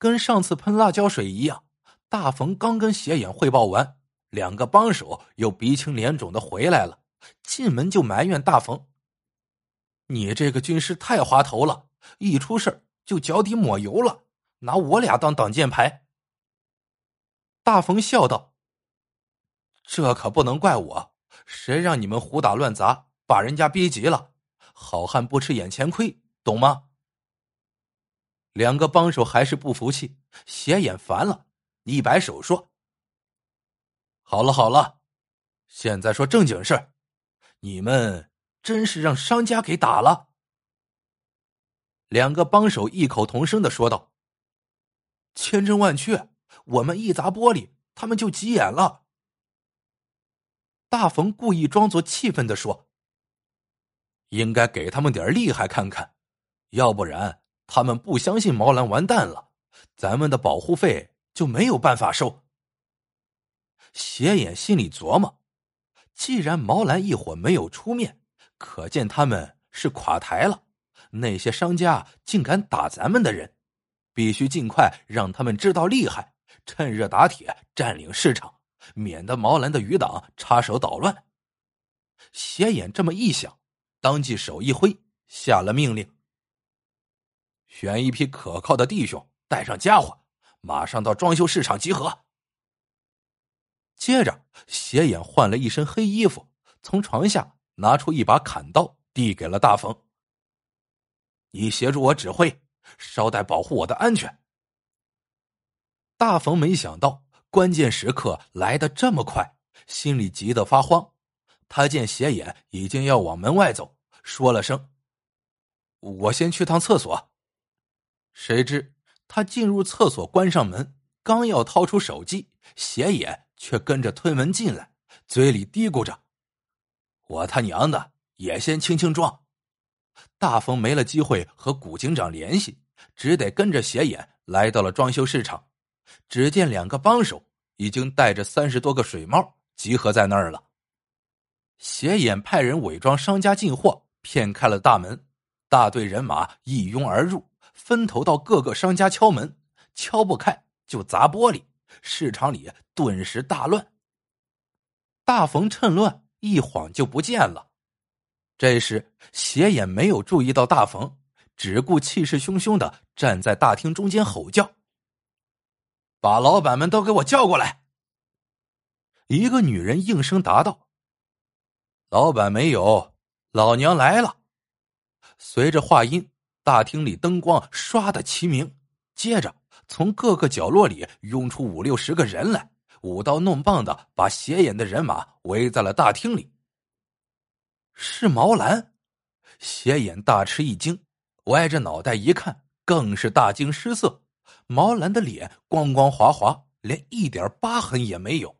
跟上次喷辣椒水一样，大冯刚跟斜眼汇报完，两个帮手又鼻青脸肿的回来了，进门就埋怨大冯：“你这个军师太滑头了，一出事就脚底抹油了，拿我俩当挡箭牌。”大冯笑道：“这可不能怪我，谁让你们胡打乱砸，把人家逼急了？好汉不吃眼前亏，懂吗？”两个帮手还是不服气，斜眼烦了，一摆手说：“好了好了，现在说正经事你们真是让商家给打了。”两个帮手异口同声的说道：“千真万确，我们一砸玻璃，他们就急眼了。”大冯故意装作气愤的说：“应该给他们点厉害看看，要不然。”他们不相信毛兰完蛋了，咱们的保护费就没有办法收。斜眼心里琢磨：既然毛兰一伙没有出面，可见他们是垮台了。那些商家竟敢打咱们的人，必须尽快让他们知道厉害，趁热打铁，占领市场，免得毛兰的余党插手捣乱。斜眼这么一想，当即手一挥，下了命令。选一批可靠的弟兄，带上家伙，马上到装修市场集合。接着，斜眼换了一身黑衣服，从床下拿出一把砍刀，递给了大冯：“你协助我指挥，捎带保护我的安全。”大冯没想到关键时刻来的这么快，心里急得发慌。他见斜眼已经要往门外走，说了声：“我先去趟厕所。”谁知他进入厕所，关上门，刚要掏出手机，斜眼却跟着推门进来，嘴里嘀咕着：“我他娘的也先清清妆。”大风没了机会和古警长联系，只得跟着斜眼来到了装修市场。只见两个帮手已经带着三十多个水猫集合在那儿了。斜眼派人伪装商家进货，骗开了大门，大队人马一拥而入。分头到各个商家敲门，敲不开就砸玻璃，市场里顿时大乱。大冯趁乱一晃就不见了。这时斜眼没有注意到大冯，只顾气势汹汹的站在大厅中间吼叫：“把老板们都给我叫过来！”一个女人应声答道：“老板没有，老娘来了。”随着话音。大厅里灯光刷的齐明，接着从各个角落里涌出五六十个人来，舞刀弄棒的把斜眼的人马围在了大厅里。是毛兰，斜眼大吃一惊，歪着脑袋一看，更是大惊失色。毛兰的脸光光滑滑，连一点疤痕也没有。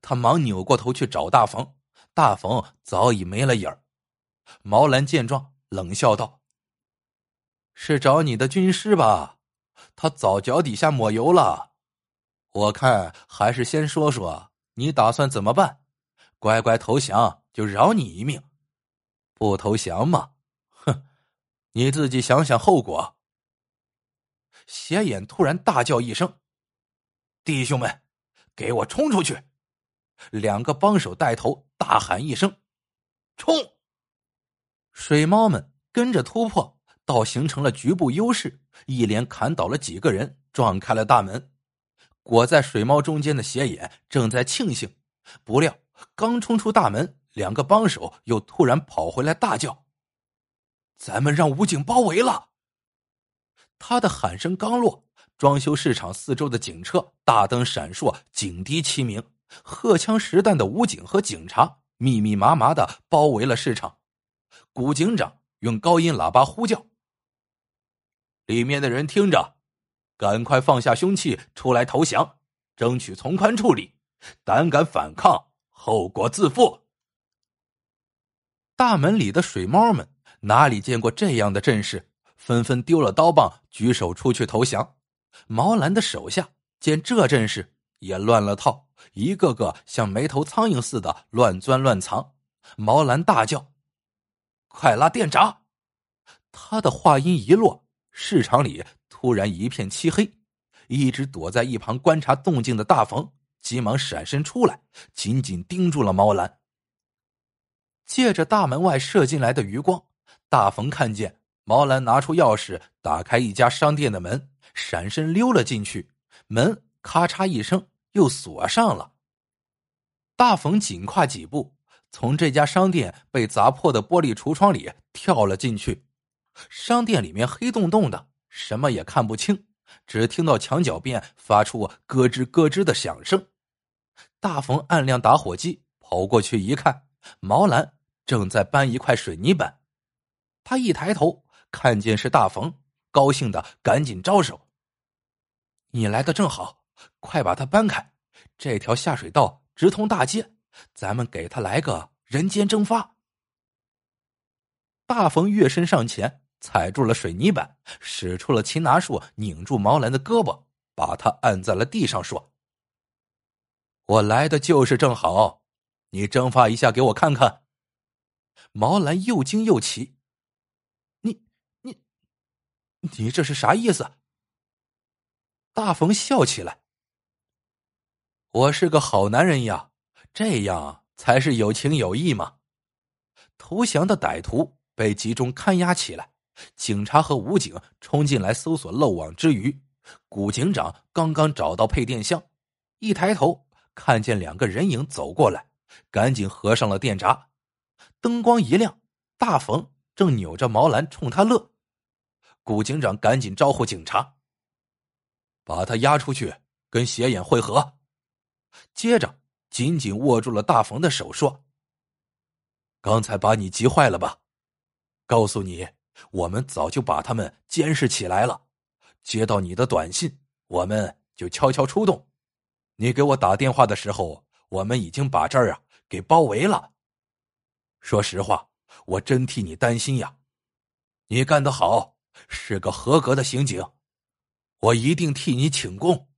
他忙扭过头去找大冯，大冯早已没了影儿。毛兰见状，冷笑道。是找你的军师吧？他早脚底下抹油了。我看还是先说说你打算怎么办。乖乖投降就饶你一命，不投降嘛？哼！你自己想想后果。斜眼突然大叫一声：“弟兄们，给我冲出去！”两个帮手带头大喊一声：“冲！”水猫们跟着突破。倒形成了局部优势，一连砍倒了几个人，撞开了大门。裹在水猫中间的斜眼正在庆幸，不料刚冲出大门，两个帮手又突然跑回来，大叫：“咱们让武警包围了！”他的喊声刚落，装修市场四周的警车大灯闪烁，警笛齐鸣，荷枪实弹的武警和警察密密麻麻的包围了市场。古警长用高音喇叭呼叫。里面的人听着，赶快放下凶器，出来投降，争取从宽处理。胆敢反抗，后果自负。大门里的水猫们哪里见过这样的阵势，纷纷丢了刀棒，举手出去投降。毛兰的手下见这阵势，也乱了套，一个个像没头苍蝇似的乱钻乱藏。毛兰大叫：“快拉电闸！”他的话音一落。市场里突然一片漆黑，一直躲在一旁观察动静的大冯急忙闪身出来，紧紧盯住了毛兰。借着大门外射进来的余光，大冯看见毛兰拿出钥匙打开一家商店的门，闪身溜了进去，门咔嚓一声又锁上了。大冯紧跨几步，从这家商店被砸破的玻璃橱窗里跳了进去。商店里面黑洞洞的，什么也看不清，只听到墙角边发出咯吱咯吱的响声。大冯按亮打火机，跑过去一看，毛兰正在搬一块水泥板。他一抬头，看见是大冯，高兴的赶紧招手：“你来的正好，快把它搬开，这条下水道直通大街，咱们给他来个人间蒸发。”大冯跃身上前。踩住了水泥板，使出了擒拿术，拧住毛兰的胳膊，把他按在了地上，说：“我来的就是正好，你蒸发一下给我看看。”毛兰又惊又奇：“你、你、你这是啥意思？”大冯笑起来：“我是个好男人呀，这样才是有情有义嘛。”投降的歹徒被集中看押起来。警察和武警冲进来搜索漏网之鱼，古警长刚刚找到配电箱，一抬头看见两个人影走过来，赶紧合上了电闸。灯光一亮，大冯正扭着毛兰冲他乐。古警长赶紧招呼警察，把他押出去跟斜眼会合。接着紧紧握住了大冯的手，说：“刚才把你急坏了吧？告诉你。”我们早就把他们监视起来了，接到你的短信，我们就悄悄出动。你给我打电话的时候，我们已经把这儿啊给包围了。说实话，我真替你担心呀。你干得好，是个合格的刑警，我一定替你请功。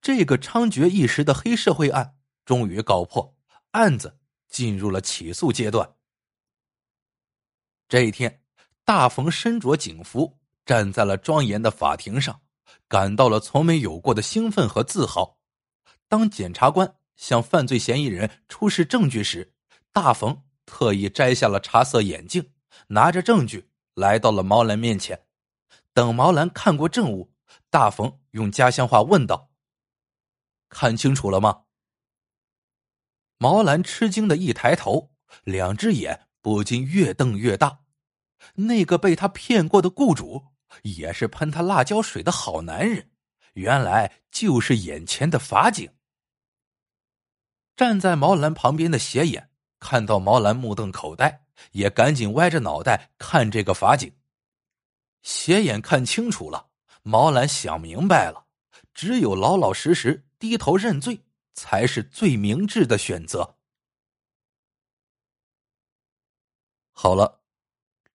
这个猖獗一时的黑社会案终于告破，案子进入了起诉阶段。这一天。大冯身着警服，站在了庄严的法庭上，感到了从没有过的兴奋和自豪。当检察官向犯罪嫌疑人出示证据时，大冯特意摘下了茶色眼镜，拿着证据来到了毛兰面前。等毛兰看过证物，大冯用家乡话问道：“看清楚了吗？”毛兰吃惊的一抬头，两只眼不禁越瞪越大。那个被他骗过的雇主，也是喷他辣椒水的好男人，原来就是眼前的法警。站在毛兰旁边的斜眼看到毛兰目瞪口呆，也赶紧歪着脑袋看这个法警。斜眼看清楚了，毛兰想明白了，只有老老实实低头认罪，才是最明智的选择。好了。